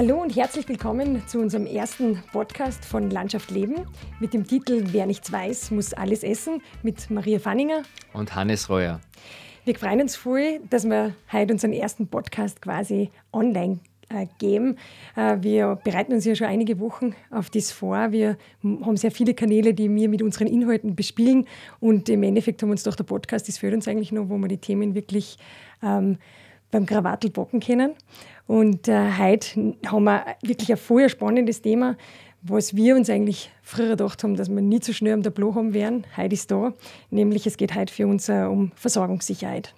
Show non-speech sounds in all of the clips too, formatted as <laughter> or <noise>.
Hallo und herzlich willkommen zu unserem ersten Podcast von Landschaft Leben mit dem Titel Wer nichts weiß, muss alles essen mit Maria Fanninger und Hannes Reuer. Wir freuen uns voll, dass wir heute unseren ersten Podcast quasi online äh, geben. Äh, wir bereiten uns ja schon einige Wochen auf das vor. Wir haben sehr viele Kanäle, die wir mit unseren Inhalten bespielen. Und im Endeffekt haben wir uns doch der Podcast, das fehlt uns eigentlich noch, wo wir die Themen wirklich ähm, beim Krawattel bocken können. Und äh, heute haben wir wirklich ein vorher spannendes Thema, was wir uns eigentlich früher gedacht haben, dass wir nie so schnell am Tableau haben werden. Heute ist da, nämlich es geht heute für uns äh, um Versorgungssicherheit.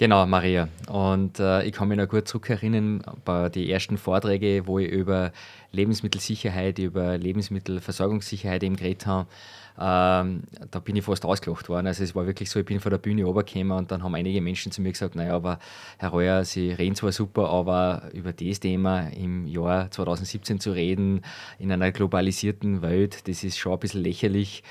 Genau, Maria. Und äh, ich kann mich noch gut zurückerinnern bei den ersten Vorträgen, wo ich über Lebensmittelsicherheit, über Lebensmittelversorgungssicherheit eben geredet habe. Ähm, da bin ich fast ausgelacht worden. Also es war wirklich so, ich bin von der Bühne runtergekommen und dann haben einige Menschen zu mir gesagt, naja, aber Herr Reuer, Sie reden zwar super, aber über das Thema im Jahr 2017 zu reden, in einer globalisierten Welt, das ist schon ein bisschen lächerlich.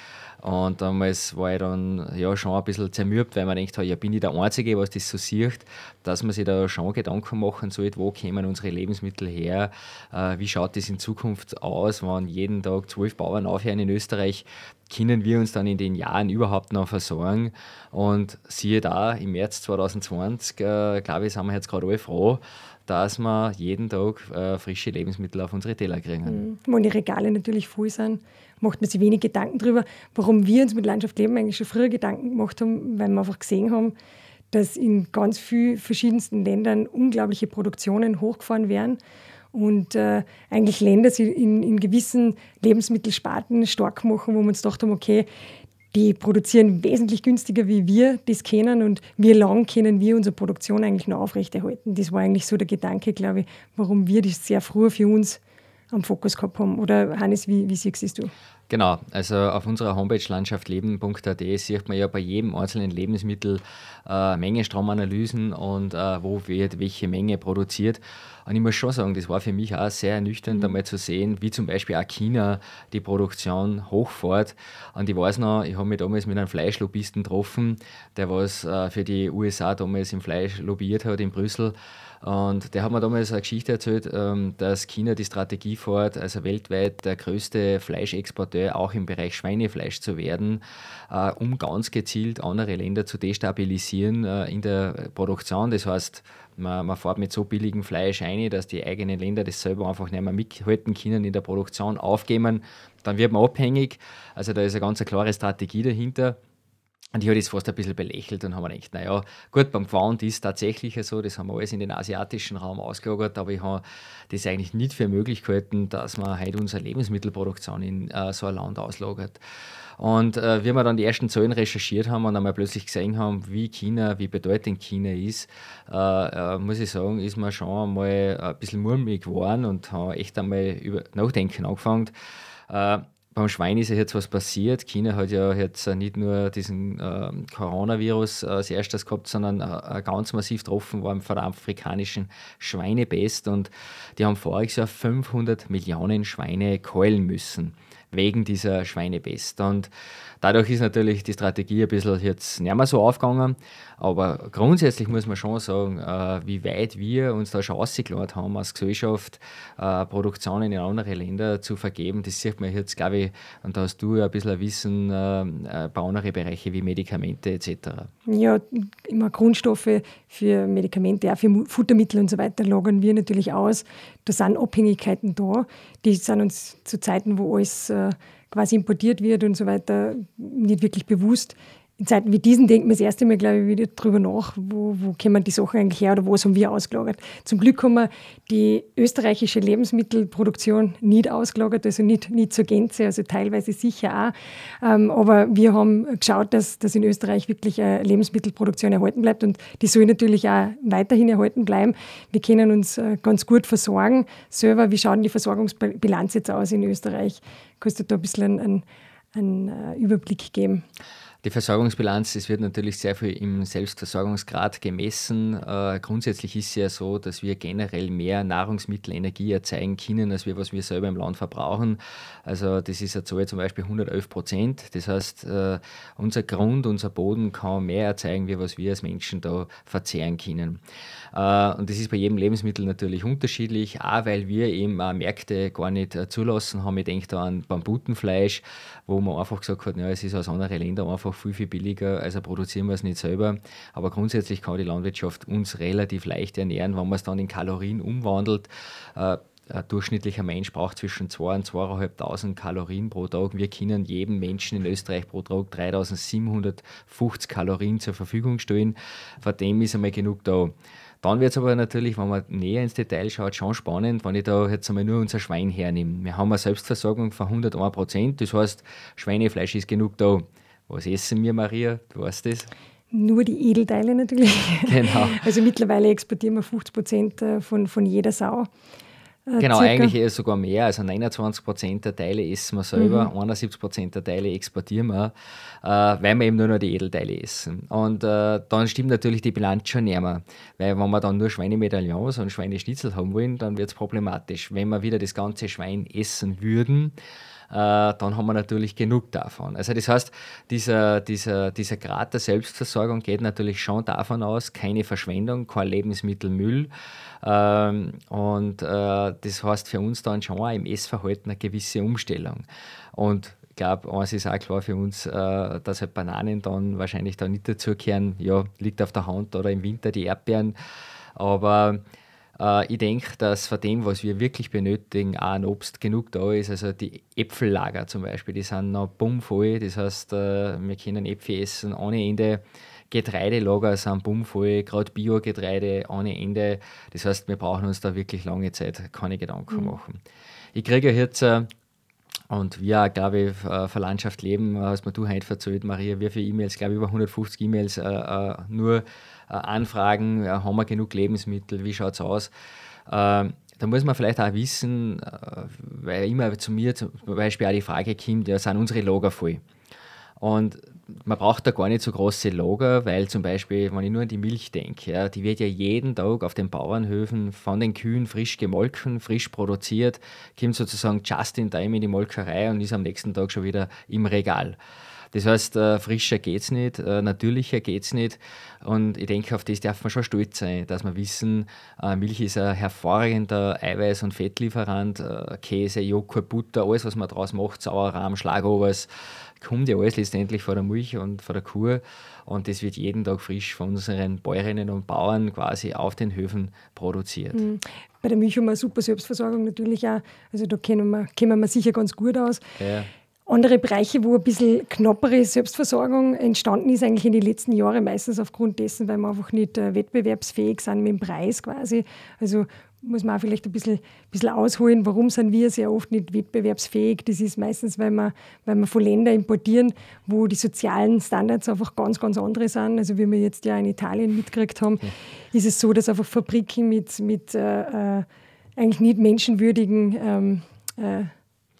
Und damals war ich dann ja schon ein bisschen zermürbt, weil man denkt, ja, bin ich der Einzige, was das so sieht, dass man sich da schon Gedanken machen sollte, wo kommen unsere Lebensmittel her, äh, wie schaut das in Zukunft aus, wenn jeden Tag zwölf Bauern aufhören in Österreich, können wir uns dann in den Jahren überhaupt noch versorgen? Und siehe da, im März 2020, äh, glaube ich, sind wir jetzt gerade alle froh, dass wir jeden Tag äh, frische Lebensmittel auf unsere Teller kriegen. Mhm. Wo die Regale natürlich voll sind, macht man sich wenig Gedanken darüber, warum wir uns mit Landschaft leben eigentlich schon früher Gedanken gemacht haben, weil wir einfach gesehen haben, dass in ganz vielen verschiedensten Ländern unglaubliche Produktionen hochgefahren werden und äh, eigentlich Länder sich in, in gewissen Lebensmittelsparten stark machen, wo wir uns gedacht haben, okay, die produzieren wesentlich günstiger, wie wir das kennen und wie lang können wir unsere Produktion eigentlich noch aufrechterhalten. Das war eigentlich so der Gedanke, glaube ich, warum wir das sehr früh für uns am Fokus gehabt haben. Oder Hannes, wie, wie siehst du? Genau, also auf unserer Homepage landschaftleben.at sieht man ja bei jedem einzelnen Lebensmittel äh, Mengenstromanalysen und äh, wo wird welche Menge produziert. Und ich muss schon sagen, das war für mich auch sehr ernüchternd, mhm. einmal zu sehen, wie zum Beispiel auch China die Produktion hochfährt. Und ich weiß noch, ich habe mich damals mit einem Fleischlobbyisten getroffen, der was äh, für die USA damals im Fleisch lobbyiert hat in Brüssel. Und der hat mir damals eine Geschichte erzählt, ähm, dass China die Strategie fährt, also weltweit der größte Fleischexporteur auch im Bereich Schweinefleisch zu werden, äh, um ganz gezielt andere Länder zu destabilisieren äh, in der Produktion. Das heißt, man, man fährt mit so billigem Fleisch ein, dass die eigenen Länder das selber einfach nicht mehr mithalten können in der Produktion, aufgeben. Dann wird man abhängig. Also da ist eine ganz klare Strategie dahinter. Und ich habe das fast ein bisschen belächelt und habe mir gedacht, naja, gut, beim Pfand ist tatsächlich so, das haben wir alles in den asiatischen Raum ausgelagert, aber ich habe das eigentlich nicht für möglich gehalten, dass man heute unsere Lebensmittelproduktion in äh, so ein Land auslagert. Und äh, wie wir dann die ersten Zahlen recherchiert haben und einmal plötzlich gesehen haben, wie China, wie bedeutend China ist, äh, äh, muss ich sagen, ist man schon einmal ein bisschen murmelig geworden und habe echt einmal über Nachdenken angefangen äh, beim Schwein ist ja jetzt was passiert. China hat ja jetzt nicht nur diesen äh, Coronavirus als erstes gehabt, sondern äh, ganz massiv getroffen worden von der afrikanischen Schweinepest. Und die haben voriges Jahr 500 Millionen Schweine keulen müssen wegen dieser Schweinepest. Und dadurch ist natürlich die Strategie ein bisschen jetzt nicht mehr so aufgegangen. Aber grundsätzlich muss man schon sagen, äh, wie weit wir uns da schon ausgeladen haben als Gesellschaft, äh, Produktionen in andere Länder zu vergeben. Das sieht man jetzt, glaube ich, und da hast du ja ein bisschen ein Wissen äh, bei anderen Bereichen wie Medikamente etc. Ja, immer Grundstoffe für Medikamente, auch für Futtermittel und so weiter lagern wir natürlich aus. Da sind Abhängigkeiten da. Die sind uns zu Zeiten, wo alles quasi importiert wird und so weiter, nicht wirklich bewusst in Zeiten wie diesen denkt man das erste Mal, glaube ich, wieder drüber nach, wo, wo kommen die Sachen eigentlich her oder was haben wir ausgelagert. Zum Glück haben wir die österreichische Lebensmittelproduktion nicht ausgelagert, also nicht, nicht zur Gänze, also teilweise sicher auch. Ähm, aber wir haben geschaut, dass, dass in Österreich wirklich eine Lebensmittelproduktion erhalten bleibt und die soll natürlich auch weiterhin erhalten bleiben. Wir können uns äh, ganz gut versorgen selber. Wie schaut die Versorgungsbilanz jetzt aus in Österreich? Kannst du da ein bisschen einen, einen, einen Überblick geben? Die Versorgungsbilanz, das wird natürlich sehr viel im Selbstversorgungsgrad gemessen. Äh, grundsätzlich ist es ja so, dass wir generell mehr Nahrungsmittelenergie erzeugen können, als wir, was wir selber im Land verbrauchen. Also das ist eine Zahl zum Beispiel 111 Prozent. Das heißt, äh, unser Grund, unser Boden kann mehr erzeugen, wie was wir als Menschen da verzehren können. Äh, und das ist bei jedem Lebensmittel natürlich unterschiedlich, auch weil wir eben auch Märkte gar nicht äh, zulassen haben. Ich denke da an Bambutenfleisch, wo man einfach gesagt hat, ja, es ist aus anderen Ländern einfach einfach viel, viel billiger, also produzieren wir es nicht selber. Aber grundsätzlich kann die Landwirtschaft uns relativ leicht ernähren, wenn man es dann in Kalorien umwandelt. Äh, ein durchschnittlicher Mensch braucht zwischen 2 und 2.500 Kalorien pro Tag. Wir können jedem Menschen in Österreich pro Tag 3.750 Kalorien zur Verfügung stellen. Von dem ist einmal genug da. Dann wird es aber natürlich, wenn man näher ins Detail schaut, schon spannend, wenn ich da jetzt einmal nur unser Schwein hernehme. Wir haben eine Selbstversorgung von 101 Prozent, das heißt, Schweinefleisch ist genug da. Was essen wir, Maria? Du weißt das? Nur die Edelteile natürlich. Genau. <laughs> Also mittlerweile exportieren wir 50 Prozent äh, von, von jeder Sau. Äh, genau, circa. eigentlich eher sogar mehr. Also 29 Prozent der Teile essen wir selber, mhm. 71 Prozent der Teile exportieren wir, äh, weil wir eben nur noch die Edelteile essen. Und äh, dann stimmt natürlich die Bilanz schon näher. Weil wenn wir dann nur Schweinemedaillons und Schweineschnitzel haben wollen, dann wird es problematisch. Wenn wir wieder das ganze Schwein essen würden, dann haben wir natürlich genug davon. Also das heißt, dieser, dieser, dieser Grad der Selbstversorgung geht natürlich schon davon aus, keine Verschwendung, kein Lebensmittelmüll. Ähm, und äh, das heißt für uns dann schon im Essverhalten eine gewisse Umstellung. Und ich glaube, eins ist auch klar für uns, äh, dass halt Bananen dann wahrscheinlich da nicht dazugehören. Ja, liegt auf der Hand oder im Winter die Erdbeeren. Aber äh, ich denke, dass von dem, was wir wirklich benötigen, auch ein Obst genug da ist. Also die Äpfellager zum Beispiel, die sind noch bummvoll. Das heißt, äh, wir können Äpfel essen ohne Ende. Getreidelager sind bummvoll, gerade Biogetreide ohne Ende. Das heißt, wir brauchen uns da wirklich lange Zeit keine Gedanken mhm. machen. Ich kriege jetzt äh, und wir, glaube ich, für Landschaft leben, hast mir du heute erzählt, Maria, wie viele E-Mails, glaube ich, über 150 E-Mails äh, äh, nur äh, anfragen, haben wir genug Lebensmittel, wie schaut es aus? Ähm, da muss man vielleicht auch wissen, äh, weil immer zu mir zum Beispiel auch die Frage kommt, ja, sind unsere Lager voll? Und man braucht da gar nicht so große Lager, weil zum Beispiel, wenn ich nur an die Milch denke, ja, die wird ja jeden Tag auf den Bauernhöfen von den Kühen frisch gemolken, frisch produziert, kommt sozusagen just in time in die Molkerei und ist am nächsten Tag schon wieder im Regal. Das heißt, äh, frischer geht es nicht, äh, natürlicher geht es nicht. Und ich denke, auf das darf man schon stolz sein, dass wir wissen, äh, Milch ist ein hervorragender Eiweiß- und Fettlieferant, äh, Käse, Joghurt, Butter, alles, was man daraus macht, Sauerrahm, Schlagobers, kommt ja alles letztendlich von der Milch und von der Kuh. Und das wird jeden Tag frisch von unseren Bäuerinnen und Bauern quasi auf den Höfen produziert. Mhm. Bei der Milch haben wir eine super Selbstversorgung natürlich auch. Also da kennen wir, kennen wir sicher ganz gut aus. Ja. Andere Bereiche, wo ein bisschen knappere Selbstversorgung entstanden ist, eigentlich in den letzten Jahren, meistens aufgrund dessen, weil wir einfach nicht äh, wettbewerbsfähig sind mit dem Preis quasi. Also muss man auch vielleicht ein bisschen, bisschen ausholen, warum sind wir sehr oft nicht wettbewerbsfähig. Das ist meistens, weil wir, weil wir von Ländern importieren, wo die sozialen Standards einfach ganz, ganz andere sind. Also wie wir jetzt ja in Italien mitgekriegt haben, ja. ist es so, dass einfach Fabriken mit, mit äh, äh eigentlich nicht menschenwürdigen ähm, äh,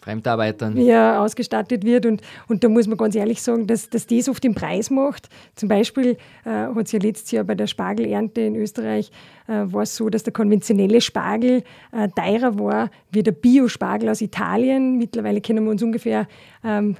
Fremdarbeitern. Ja, ausgestattet wird. Und, und da muss man ganz ehrlich sagen, dass, dass das oft den Preis macht. Zum Beispiel äh, hat es ja letztes Jahr bei der Spargelernte in Österreich äh, war es so, dass der konventionelle Spargel äh, teurer war wie der Biospargel aus Italien. Mittlerweile können wir uns ungefähr ähm,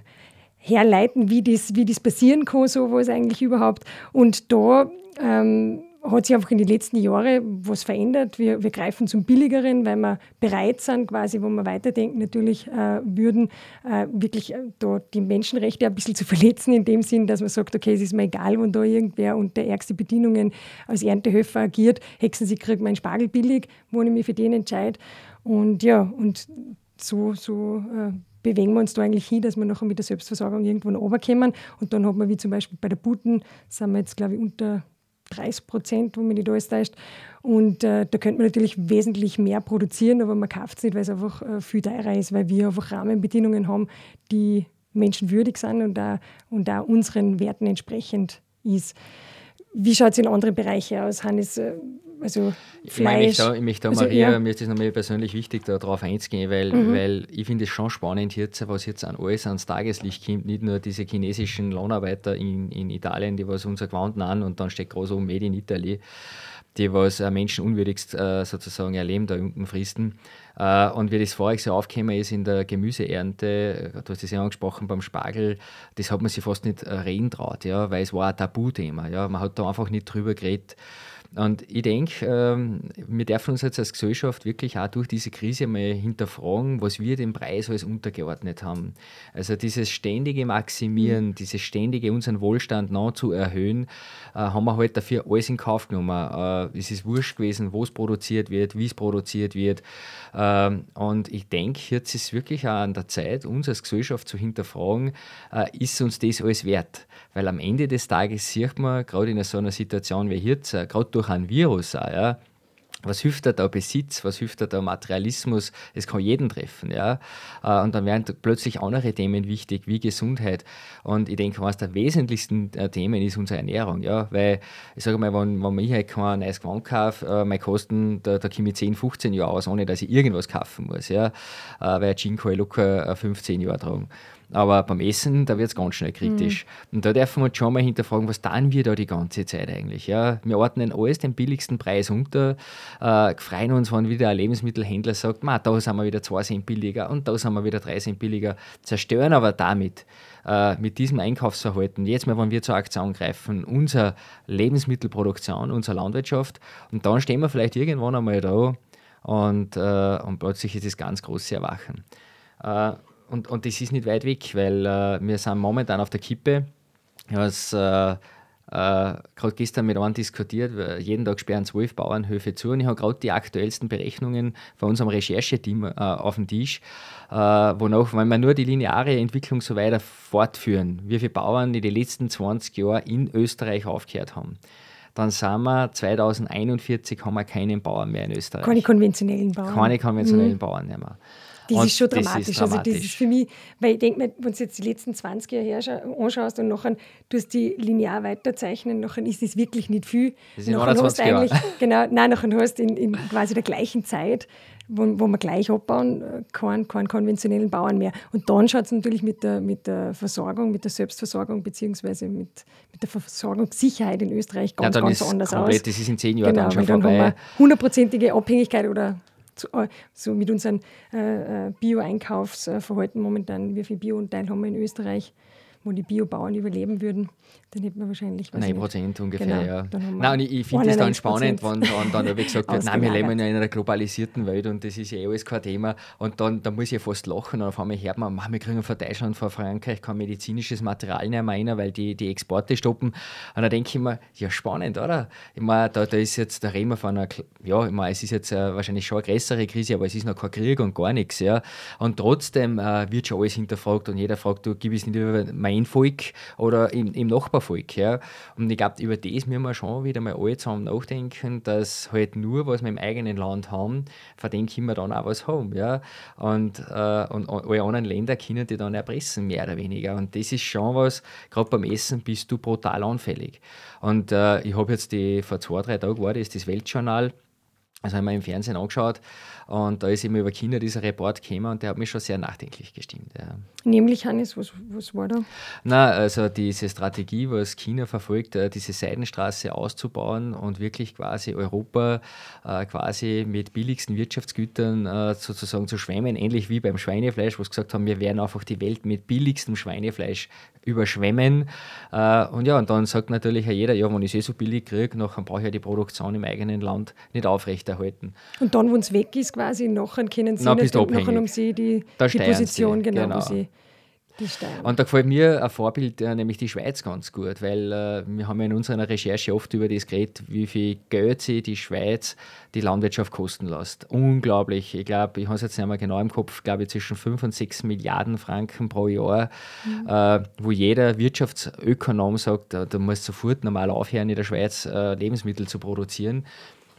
herleiten, wie das, wie das passieren kann, so was eigentlich überhaupt. Und da ähm, hat sich einfach in den letzten Jahren was verändert. Wir, wir greifen zum Billigeren, weil wir bereit sind, quasi, wo wir weiterdenken, natürlich äh, würden, äh, wirklich äh, da die Menschenrechte ein bisschen zu verletzen, in dem Sinn, dass man sagt, okay, es ist mir egal, wenn da irgendwer unter ärgste Bedingungen als Erntehöfer agiert, hexen sie kriegt meinen Spargel billig, wo ich mich für den entscheide. Und ja, und so, so äh, bewegen wir uns da eigentlich hin, dass wir nachher mit der Selbstversorgung irgendwann runterkommen. Und dann hat man, wie zum Beispiel bei der Buten, sind wir jetzt, glaube ich, unter 30 Prozent, wo man nicht alles täuscht. Und äh, da könnte man natürlich wesentlich mehr produzieren, aber man kauft es nicht, weil es einfach äh, viel teurer ist, weil wir einfach Rahmenbedingungen haben, die menschenwürdig sind und auch, und auch unseren Werten entsprechend ist. Wie schaut es in anderen Bereichen aus? Hannes, äh, also Fleisch. Ich, möchte, ich möchte da, also, Maria, ja. mir ist das nochmal persönlich wichtig, darauf einzugehen, weil, mhm. weil ich finde es schon spannend jetzt, was jetzt an alles ans Tageslicht kommt. Nicht nur diese chinesischen Lohnarbeiter in, in Italien, die was unser Gewand an und dann steht groß oben Made in Italy, die was äh, menschenunwürdigst äh, sozusagen erleben da unten fristen. Äh, und wie das voriges Jahr aufgekommen ist in der Gemüseernte, du hast das ja angesprochen beim Spargel, das hat man sich fast nicht reden traut, ja, weil es war ein Tabuthema. Ja. Man hat da einfach nicht drüber geredet. Und ich denke, ähm, wir dürfen uns jetzt als Gesellschaft wirklich auch durch diese Krise mal hinterfragen, was wir dem Preis alles untergeordnet haben. Also dieses ständige Maximieren, mhm. dieses ständige unseren Wohlstand noch zu erhöhen, äh, haben wir halt dafür alles in Kauf genommen. Äh, es ist wurscht gewesen, wo es produziert wird, wie es produziert wird. Ähm, und ich denke, jetzt ist es wirklich auch an der Zeit, uns als Gesellschaft zu hinterfragen, äh, ist uns das alles wert? Weil am Ende des Tages sieht man, gerade in so einer Situation wie jetzt, äh, gerade durch einen Virus auch, ja, was hilft da Besitz, was hilft da Materialismus, es kann jeden treffen. Ja? Äh, und dann werden plötzlich andere Themen wichtig, wie Gesundheit. Und ich denke, eines der wesentlichsten äh, Themen ist unsere Ernährung. Ja? Weil, ich sage mal, wenn, wenn ich halt kein neues Gewand kaufe, meine Kosten, da, da komme ich 10, 15 Jahre aus, ohne dass ich irgendwas kaufen muss. Ja? Weil ein Jean kann ich locker 15 Jahre tragen. Aber beim Essen, da wird es ganz schnell kritisch. Mhm. Und da dürfen wir uns schon mal hinterfragen, was tun wir da die ganze Zeit eigentlich? Ja? Wir ordnen alles den billigsten Preis unter, äh, freuen uns, wenn wieder ein Lebensmittelhändler sagt, da sind wir wieder 2 Cent billiger und da sind wir wieder 3 Cent billiger, zerstören aber damit äh, mit diesem Einkaufsverhalten, jetzt mal, wenn wir zur Aktion greifen, unsere Lebensmittelproduktion, unsere Landwirtschaft und dann stehen wir vielleicht irgendwann einmal da und, äh, und plötzlich ist das ganz große Erwachen. Äh, und, und das ist nicht weit weg, weil äh, wir sind momentan auf der Kippe. Ich habe es äh, äh, gerade gestern mit einem diskutiert, jeden Tag sperren zwölf Bauernhöfe zu und ich habe gerade die aktuellsten Berechnungen von unserem Rechercheteam äh, auf dem Tisch, äh, wonach, wenn wir nur die lineare Entwicklung so weiter fortführen, wie viele Bauern in den letzten 20 Jahren in Österreich aufgehört haben dann sind wir 2041 haben wir keinen Bauern mehr in Österreich. Keine konventionellen Bauern. Keine konventionellen mhm. Bauern mehr. Das und ist schon dramatisch. Ist dramatisch. Also das ist für mich, weil ich denke mir, wenn du jetzt die letzten 20 Jahre anschaust und nachher du hast die linear weiterzeichnen, nachher ist das wirklich nicht viel. Das sind 21 Jahre. <laughs> Genau, nein, nachher hast du in, in quasi der gleichen Zeit wo, wo wir gleich abbauen, äh, keinen, keinen konventionellen Bauern mehr. Und dann schaut es natürlich mit der, mit der Versorgung, mit der Selbstversorgung beziehungsweise mit, mit der Versorgungssicherheit in Österreich ganz, ja, ganz anders komplett, aus. Das ist in zehn Jahren genau, dann schon dann vorbei. Hundertprozentige Abhängigkeit oder so mit unserem äh, äh, Bio-Einkaufsverhalten momentan, wie viel Bio-Anteil haben wir in Österreich, wo die Biobauern überleben würden dann hätten wir wahrscheinlich was. 9 Prozent ungefähr, genau, ja. Nein, und ich, ich finde es dann spannend, wenn, wenn dann gesagt wird, <laughs> nein, wir leben ja in einer globalisierten Welt und das ist ja eh alles kein Thema. Und dann, dann muss ich ja fast lachen und auf einmal hört man, wir kriegen von Deutschland, von Frankreich kein medizinisches Material mehr rein, weil die, die Exporte stoppen. Und da denke ich mir, ja, spannend, oder? Ich meine, da, da ist jetzt, da reden wir von einer, ja, ich meine, es ist jetzt äh, wahrscheinlich schon eine größere Krise, aber es ist noch kein Krieg und gar nichts, ja. Und trotzdem äh, wird schon alles hinterfragt und jeder fragt, du, gib es nicht über mein Volk oder im, im Nachbar Nachbarvolk. Ja. Und ich glaube, über das müssen wir schon wieder mal alle zusammen nachdenken, dass halt nur, was wir im eigenen Land haben, von dem können wir dann auch was haben. Ja. Und, äh, und alle anderen Länder können die dann erpressen, mehr oder weniger. Und das ist schon was, gerade beim Essen bist du brutal anfällig. Und äh, ich habe jetzt die, vor zwei, drei Tagen war das, das Weltjournal, also haben wir im Fernsehen angeschaut und da ist eben über China dieser Report gekommen und der hat mich schon sehr nachdenklich gestimmt. Ja. Nämlich, Hannes, was, was war da? Na, also diese Strategie, was China verfolgt, äh, diese Seidenstraße auszubauen und wirklich quasi Europa äh, quasi mit billigsten Wirtschaftsgütern äh, sozusagen zu schwemmen, ähnlich wie beim Schweinefleisch, wo sie gesagt haben, wir werden einfach die Welt mit billigstem Schweinefleisch überschwemmen. Äh, und ja, und dann sagt natürlich jeder, ja, wenn ich es eh so billig kriege, dann brauche ich ja die Produktion im eigenen Land nicht aufrechterhalten. Und dann, wenn es weg ist, quasi, nachher können sie Na, nicht, nachher um sie die, die Position, sie. genau, genau. wo sie und da gefällt mir ein Vorbild, äh, nämlich die Schweiz, ganz gut, weil äh, wir haben ja in unserer Recherche oft über das geredet, wie viel Geld sie die Schweiz die Landwirtschaft kosten lässt. Unglaublich. Ich glaube, ich habe es jetzt nicht mehr genau im Kopf, glaube ich, zwischen 5 und 6 Milliarden Franken pro Jahr, mhm. äh, wo jeder Wirtschaftsökonom sagt, da, da muss sofort normal aufhören, in der Schweiz äh, Lebensmittel zu produzieren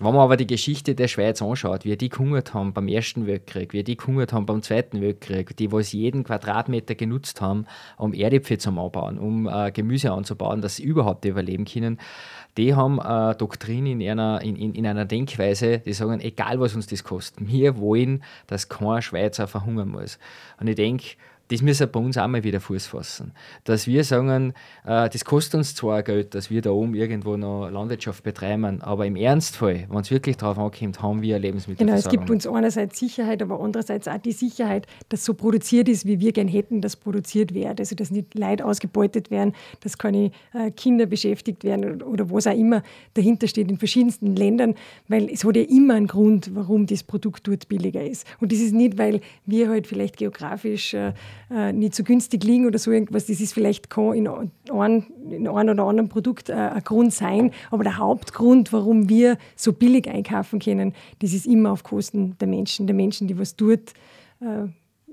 Wenn man aber die Geschichte der Schweiz anschaut, wie die gehungert haben beim Ersten Weltkrieg, wie die gehungert haben beim Zweiten Weltkrieg, die was jeden Quadratmeter genutzt haben, um Erdäpfel zu anbauen, um äh, Gemüse anzubauen, dass sie überhaupt überleben können, die haben eine Doktrin in einer, in, in, in einer Denkweise, die sagen, egal was uns das kostet, wir wollen, dass kein Schweizer verhungern muss. Und ich denke, das müssen wir bei uns auch mal wieder Fuß fassen. Dass wir sagen, äh, das kostet uns zwar Geld, dass wir da oben irgendwo noch Landwirtschaft betreiben, aber im Ernstfall, wenn es wirklich darauf ankommt, haben wir Lebensmittel. Genau, es gibt uns einerseits Sicherheit, aber andererseits auch die Sicherheit, dass so produziert ist, wie wir gern hätten, dass produziert wird. Also, dass nicht Leute ausgebeutet werden, dass keine äh, Kinder beschäftigt werden oder, oder was auch immer dahinter steht in verschiedensten Ländern, weil es hat ja immer einen Grund, warum das Produkt dort billiger ist. Und das ist nicht, weil wir halt vielleicht geografisch äh, äh, nicht so günstig liegen oder so irgendwas. Das ist vielleicht kann in einem, in einem oder anderen Produkt äh, ein Grund sein, aber der Hauptgrund, warum wir so billig einkaufen können, das ist immer auf Kosten der Menschen, der Menschen, die was dort äh,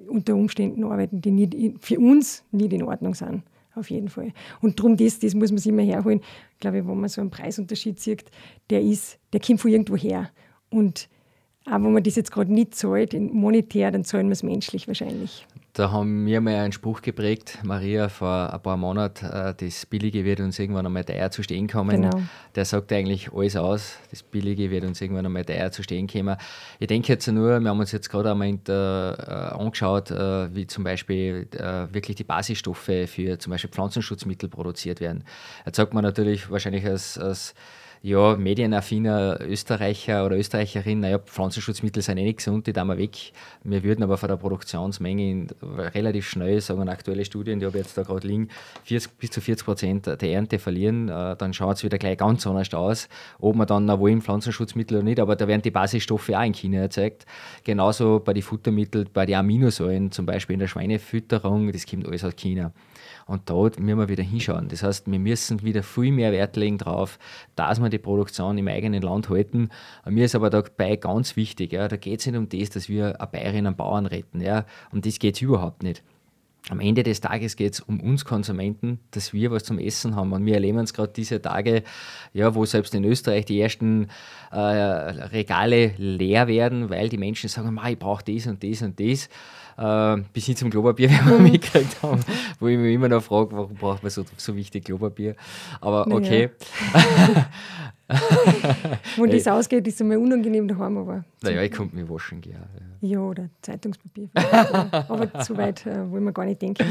unter Umständen arbeiten, die nicht, für uns nicht in Ordnung sind auf jeden Fall. Und darum, das, das muss man sich immer herholen. Ich glaube, wenn man so einen Preisunterschied sieht, der ist, der kommt von irgendwo her. Und auch wenn man das jetzt gerade nicht zahlt, monetär, dann zahlen wir es menschlich wahrscheinlich. Da haben wir mal einen Spruch geprägt, Maria, vor ein paar Monaten, äh, das Billige wird uns irgendwann einmal teuer zu stehen kommen. Genau. Der sagt eigentlich alles aus, das Billige wird uns irgendwann einmal teuer zu stehen kommen. Ich denke jetzt nur, wir haben uns jetzt gerade einmal äh, angeschaut, äh, wie zum Beispiel wirklich die Basisstoffe für zum Beispiel Pflanzenschutzmittel produziert werden. Jetzt sagt man natürlich wahrscheinlich als, als ja, medienaffiner Österreicher oder Österreicherin, naja, Pflanzenschutzmittel sind eh nicht gesund, die da mal weg. Wir würden aber von der Produktionsmenge relativ schnell, sagen aktuelle Studien, die habe ich jetzt da gerade liegen, 40, bis zu 40 Prozent der Ernte verlieren. Äh, dann schaut es wieder gleich ganz anders aus, ob man dann noch wollen Pflanzenschutzmittel oder nicht, aber da werden die Basisstoffe auch in China erzeugt. Genauso bei den Futtermitteln, bei den Aminosäuren, zum Beispiel in der Schweinefütterung, das kommt alles aus China. Und da müssen wir wieder hinschauen. Das heißt, wir müssen wieder viel mehr Wert legen darauf, dass wir die Produktion im eigenen Land halten. Mir ist aber dabei ganz wichtig, ja, da geht es nicht um das, dass wir eine Bäuerin und Bauern retten. Ja. Um das geht es überhaupt nicht. Am Ende des Tages geht es um uns Konsumenten, dass wir was zum Essen haben. Und wir erleben uns gerade diese Tage, ja, wo selbst in Österreich die ersten äh, Regale leer werden, weil die Menschen sagen, ich brauche das und das und das äh, bis hin zum Klopapier, <laughs> wie wir mhm. mitgekriegt haben, wo ich mich immer noch frage, warum braucht man so, so wichtig Klopapier. Aber okay. <laughs> <laughs> Wo das ausgeht, ist es einmal unangenehm daheim, aber. Naja, ich könnte mich waschen gehen. Ja. ja, oder Zeitungspapier. <laughs> aber zu weit äh, wollen wir gar nicht denken.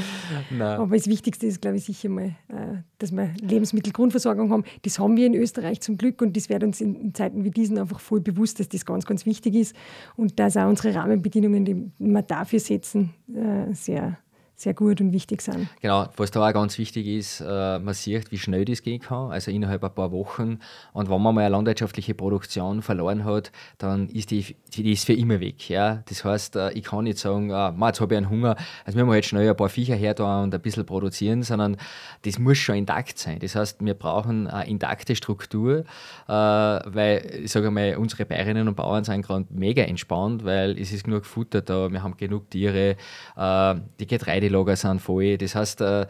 Nein. Aber das Wichtigste ist, glaube ich, sicher mal, äh, dass wir Lebensmittelgrundversorgung haben. Das haben wir in Österreich zum Glück und das wird uns in, in, Zeiten wie diesen einfach voll bewusst, dass das ganz, ganz wichtig ist und dass auch unsere Rahmenbedingungen, die wir dafür setzen, äh, sehr sehr gut und wichtig sind. Genau, was da auch ganz wichtig ist, äh, man sieht, wie schnell das gehen kann, also innerhalb ein paar Wochen. Und wenn man mal eine landwirtschaftliche Produktion verloren hat, dann ist die, die ist für immer weg. Ja? Das heißt, äh, ich kann nicht sagen, äh, jetzt habe ich einen Hunger, also müssen wir jetzt schnell ein paar Viecher her und ein bisschen produzieren, sondern das muss schon intakt sein. Das heißt, wir brauchen eine intakte Struktur, äh, weil, ich sage mal, unsere Bäuerinnen und Bauern sind gerade mega entspannt, weil es ist genug Futter da, wir haben genug Tiere, die Getreide Lager sind voll. Das heißt, äh,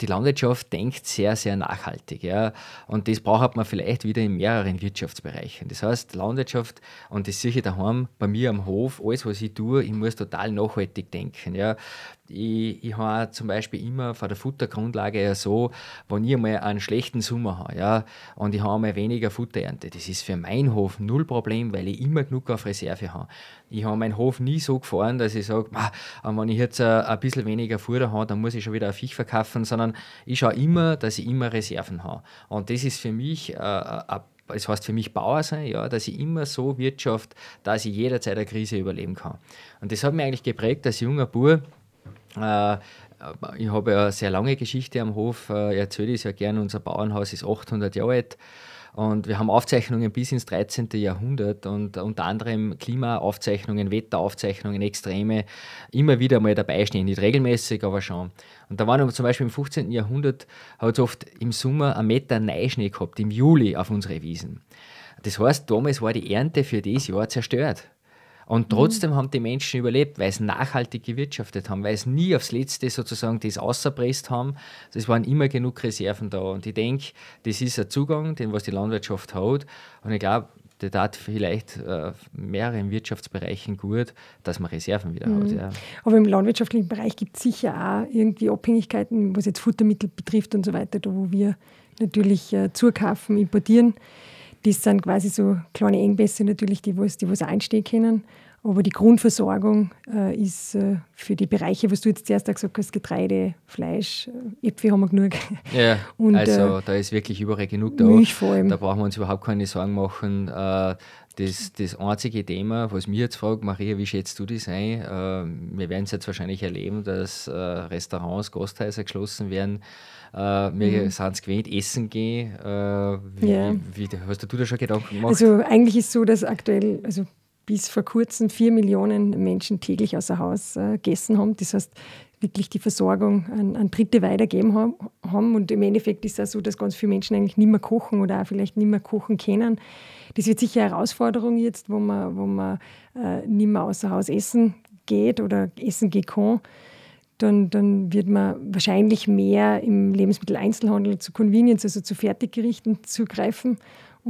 die Landwirtschaft denkt sehr, sehr nachhaltig. Ja? Und das braucht man vielleicht wieder in mehreren Wirtschaftsbereichen. Das heißt, Landwirtschaft, und das sehe ich daheim bei mir am Hof, alles, was ich tue, ich muss total nachhaltig denken. Ja? Ich, ich habe zum Beispiel immer von der Futtergrundlage ja so, wenn ich einmal einen schlechten Sommer habe ja, und ich habe einmal weniger Futterernte, das ist für meinen Hof null Problem, weil ich immer genug auf Reserve habe. Ich habe meinen Hof nie so gefahren, dass ich sage, wenn ich jetzt ein bisschen weniger Futter habe, dann muss ich schon wieder ein Fisch verkaufen, sondern sondern ich schaue immer, dass ich immer Reserven habe. Und das ist für mich äh, das heißt für mich Bauer sein, ja, dass ich immer so wirtschaft, dass ich jederzeit eine Krise überleben kann. Und das hat mich eigentlich geprägt als junger Bub. Äh, ich habe ja eine sehr lange Geschichte am Hof, äh, ich es ja gerne, unser Bauernhaus ist 800 Jahre alt. Und wir haben Aufzeichnungen bis ins 13. Jahrhundert und unter anderem Klimaaufzeichnungen, Wetteraufzeichnungen, Extreme immer wieder mal dabei stehen. Nicht regelmäßig, aber schon. Und da waren zum Beispiel im 15. Jahrhundert, hat es oft im Sommer einen Meter Neuschnee gehabt, im Juli auf unsere Wiesen. Das heißt, damals war die Ernte für dieses Jahr zerstört. Und mhm. trotzdem mhm. haben die Menschen überlebt, weil sie nachhaltig gewirtschaftet haben, weil sie nie aufs Letzte sozusagen das außerpresst haben. Es waren immer genug Reserven da. Und ich denke, das ist ein Zugang, den was die Landwirtschaft hat. Und ich glaube, der tat vielleicht äh, mehreren Wirtschaftsbereichen gut, dass man Reserven wieder mhm. hat. Ja. Aber im landwirtschaftlichen Bereich gibt es sicher auch irgendwie Abhängigkeiten, was jetzt Futtermittel betrifft und so weiter, da wo wir natürlich äh, zukaufen, importieren. Das sind quasi so kleine Engpässe natürlich, die was, die was einstehen können. Aber die Grundversorgung äh, ist äh, für die Bereiche, was du jetzt zuerst gesagt hast, Getreide, Fleisch, äh, Äpfel haben wir genug. Ja, <laughs> Und, also äh, da ist wirklich überall genug da. Milch vor allem. Da brauchen wir uns überhaupt keine Sorgen machen. Äh, das, das einzige Thema, was mir jetzt fragt, Maria, wie schätzt du das ein? Äh, wir werden es jetzt wahrscheinlich erleben, dass Restaurants, Gasthäuser geschlossen werden. wir mhm. sind es gewöhnt, essen gehen. Wie, ja. wie, hast du da schon Gedanken gemacht? Also eigentlich ist es so, dass aktuell, also bis vor kurzem vier Millionen Menschen täglich außer Haus äh, gegessen haben. Das heißt, wirklich die Versorgung an, an Dritte weitergeben haben. Und im Endeffekt ist es auch so, dass ganz viele Menschen eigentlich nicht mehr kochen oder auch vielleicht nicht mehr kochen können. Das wird sicher eine Herausforderung jetzt, wo man, wo man äh, nicht mehr außer Haus essen geht oder essen gehen kann. Dann, dann wird man wahrscheinlich mehr im Lebensmitteleinzelhandel zu Convenience, also zu Fertiggerichten zugreifen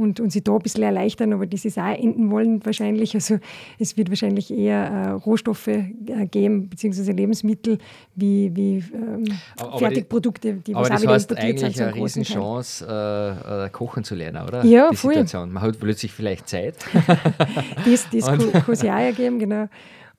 und, und sie da ein bisschen erleichtern, aber das ist auch enden wollen wahrscheinlich. Also es wird wahrscheinlich eher äh, Rohstoffe äh, geben, beziehungsweise Lebensmittel wie, wie ähm, Fertigprodukte, die aber was das auch heißt eigentlich eine Riesenchance, äh, äh, kochen zu lernen, oder? Ja, die voll. Situation. Man hat plötzlich vielleicht Zeit. <laughs> das das <laughs> kann es ja auch ergeben, genau.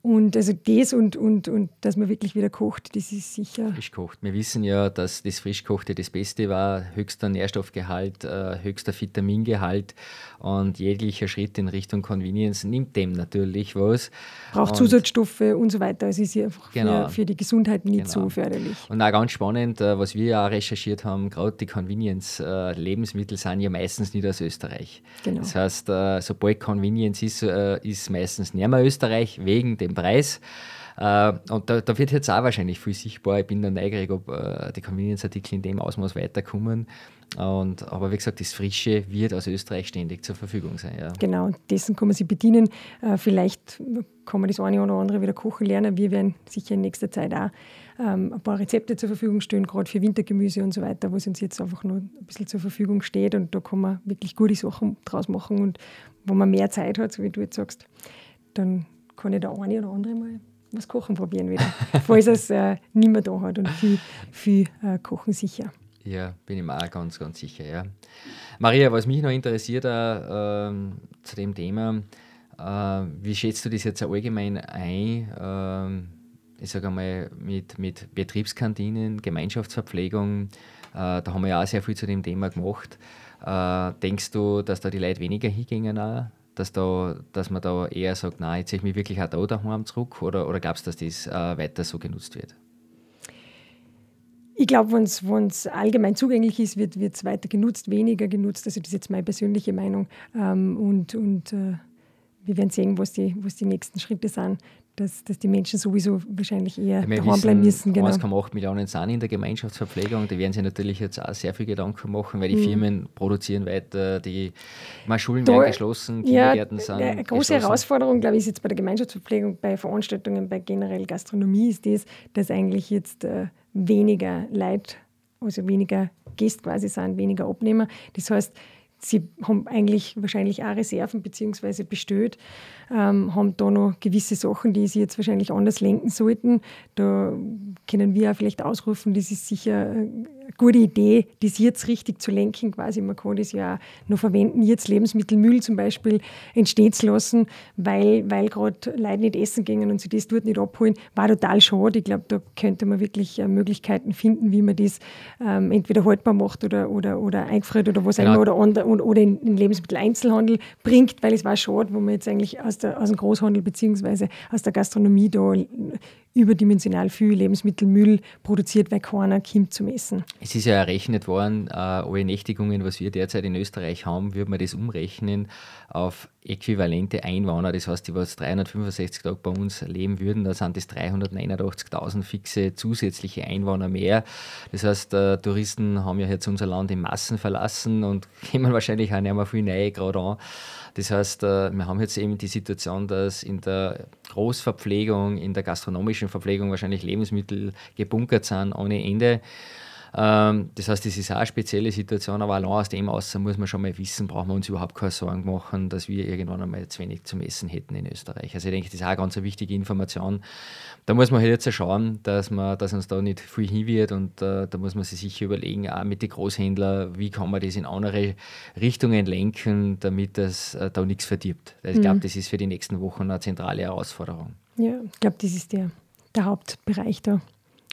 Und also das und, und, und dass man wirklich wieder kocht, das ist sicher. Frisch kocht. Wir wissen ja, dass das Frischkochte das Beste war. Höchster Nährstoffgehalt, äh, höchster Vitamingehalt und jeglicher Schritt in Richtung Convenience nimmt dem natürlich was. Braucht und Zusatzstoffe und so weiter. Also ist ja einfach genau, für, für, die Gesundheit nicht genau. so förderlich. Und auch ganz spannend, äh, was wir ja auch recherchiert haben, gerade die Convenience-Lebensmittel äh, sind ja meistens nicht aus Österreich. Genau. Das heißt, sobald Convenience ist, ist meistens nicht mehr Österreich wegen dem Preis. Uh, und da, da, wird jetzt auch wahrscheinlich viel sichtbar. Ich bin da neugierig, ob uh, die Convenience-Artikel in dem Ausmaß weiterkommen. Und, aber wie gesagt, das Frische wird aus Österreich ständig zur Verfügung sein. Ja. Genau, dessen kann man sich bedienen. Uh, vielleicht kann man das eine oder andere wieder kochen lernen. Wir werden sicher in nächster Zeit auch ähm, ein paar Rezepte zur Verfügung stellen, gerade für Wintergemüse und so weiter, was uns jetzt einfach nur ein bisschen zur Verfügung steht. Und da kann man wirklich gute Sachen draus machen. Und wo man mehr Zeit hat, so wie du jetzt sagst, dann kann ich der eine oder andere mal was kochen probieren wieder, <laughs> falls es äh, nicht mehr da hat und viel, viel äh, kochen sicher. Ja, bin ich mir auch ganz, ganz sicher. Ja. Maria, was mich noch interessiert äh, zu dem Thema, äh, wie schätzt du das jetzt allgemein ein? Ähm, ich sage einmal mit, mit Betriebskantinen, Gemeinschaftsverpflegung, äh, da haben wir ja auch sehr viel zu dem Thema gemacht. Äh, denkst du, dass da die Leute weniger hingehen? Auch? Dass, da, dass man da eher sagt, nein, jetzt sehe ich mich wirklich auch da daheim zurück oder, oder glaubst du, dass das äh, weiter so genutzt wird? Ich glaube, wenn es allgemein zugänglich ist, wird es weiter genutzt, weniger genutzt. Also das ist jetzt meine persönliche Meinung. Ähm, und und äh, wir werden sehen, was die, was die nächsten Schritte sind dass, dass die Menschen sowieso wahrscheinlich eher ja, daheim bleiben müssen. Genau. 1,8 Millionen sind in der Gemeinschaftsverpflegung. Die werden sich natürlich jetzt auch sehr viel Gedanken machen, weil die mhm. Firmen produzieren weiter, die Schulen da, werden geschlossen, Kindergärten ja, sind. Eine große Herausforderung, glaube ich, ist jetzt bei der Gemeinschaftsverpflegung, bei Veranstaltungen, bei generell Gastronomie, ist das, dass eigentlich jetzt äh, weniger Leute, also weniger Gäste quasi sind, weniger Abnehmer. Das heißt, sie haben eigentlich wahrscheinlich auch Reserven bzw. bestellt, ähm, haben da noch gewisse Sachen, die sie jetzt wahrscheinlich anders lenken sollten. Da können wir auch vielleicht ausrufen, das ist sicher eine gute Idee, das jetzt richtig zu lenken. Quasi, man kann das ja auch noch verwenden, jetzt Lebensmittelmüll zum Beispiel entstehen zu lassen, weil, weil gerade Leute nicht essen gingen und sie das dort nicht abholen, war total schade. Ich glaube, da könnte man wirklich äh, Möglichkeiten finden, wie man das ähm, entweder haltbar macht oder, oder, oder eingefriert oder was genau. immer oder, oder, oder in den Lebensmitteleinzelhandel bringt, weil es war schade, wo man jetzt eigentlich aus, der, aus dem Großhandel bzw. aus der Gastronomie da überdimensional viel Lebensmittelmüll produziert, weil keiner kommt zum Essen. Es ist ja errechnet worden, äh, alle Nächtigungen, was wir derzeit in Österreich haben, würde man das umrechnen auf äquivalente Einwohner. Das heißt, die, was 365 Tage bei uns leben würden, da sind das 389.000 fixe zusätzliche Einwohner mehr. Das heißt, äh, Touristen haben ja jetzt unser Land in Massen verlassen und <laughs> kommen wahrscheinlich auch nicht mehr viel neu gerade an. Das heißt, äh, wir haben jetzt eben die Situation, dass in der Großverpflegung, in der gastronomischen Verpflegung wahrscheinlich Lebensmittel gebunkert sind ohne Ende. Ähm, das heißt, das ist auch eine spezielle Situation, aber allein aus dem aus muss man schon mal wissen, brauchen wir uns überhaupt keine Sorgen machen, dass wir irgendwann einmal zu wenig zum Essen hätten in Österreich. Also ich denke, das ist auch eine ganz wichtige Information. Da muss man halt jetzt schauen, dass, man, dass uns da nicht viel hin wird und äh, da muss man sich sicher überlegen, auch mit den Großhändlern, wie kann man das in andere Richtungen lenken, damit das äh, da nichts verdirbt. Also ich glaube, mhm. das ist für die nächsten Wochen eine zentrale Herausforderung. Ja, ich glaube, das ist der, der Hauptbereich da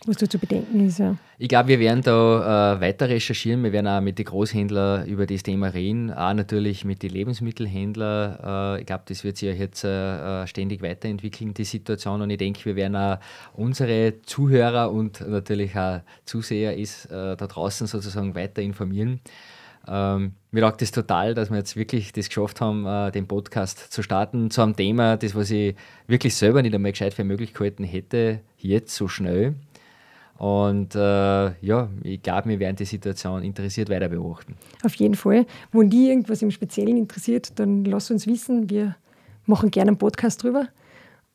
was da zu bedenken ist. Ja. Ich glaube, wir werden da äh, weiter recherchieren. Wir werden auch mit den Großhändlern über das Thema reden, auch natürlich mit den Lebensmittelhändlern. Äh, ich glaube, das wird sich ja jetzt äh, ständig weiterentwickeln, die Situation. Und ich denke, wir werden auch unsere Zuhörer und natürlich auch Zuseher ist, äh, da draußen sozusagen weiter informieren. Ähm, mir taugt es total, dass wir jetzt wirklich das geschafft haben, äh, den Podcast zu starten zu einem Thema, das, was ich wirklich selber nicht einmal gescheit für möglich gehalten hätte, jetzt so schnell. Und äh, ja, ich glaube, wir werden die Situation interessiert weiter beobachten. Auf jeden Fall. Wenn die irgendwas im Speziellen interessiert, dann lass uns wissen. Wir machen gerne einen Podcast drüber.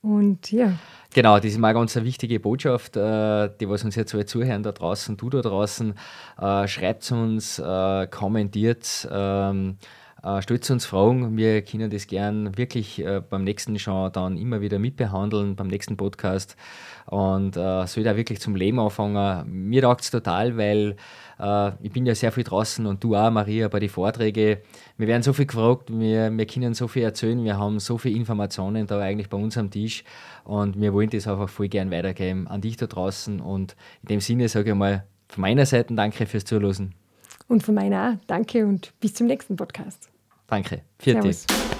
Und ja. Genau, das ist mal ganz eine wichtige Botschaft, äh, die was uns jetzt so zuhören da draußen, du da draußen. Äh, schreibt uns, äh, kommentiert. Ähm, äh, stellt uns Fragen, wir können das gern wirklich beim nächsten schon dann immer wieder mitbehandeln, beim nächsten Podcast. Und äh, soll da wirklich zum Leben anfangen. Mir taugt es total, weil äh, ich bin ja sehr viel draußen und du auch, Maria, bei den Vorträgen. Wir werden so viel gefragt, wir, wir können so viel erzählen, wir haben so viele Informationen da eigentlich bei uns am Tisch und wir wollen das einfach voll gern weitergeben an dich da draußen. Und in dem Sinne sage ich mal von meiner Seite danke fürs Zuhören. Und von meiner auch danke und bis zum nächsten Podcast. Danke. Vierte. Servus.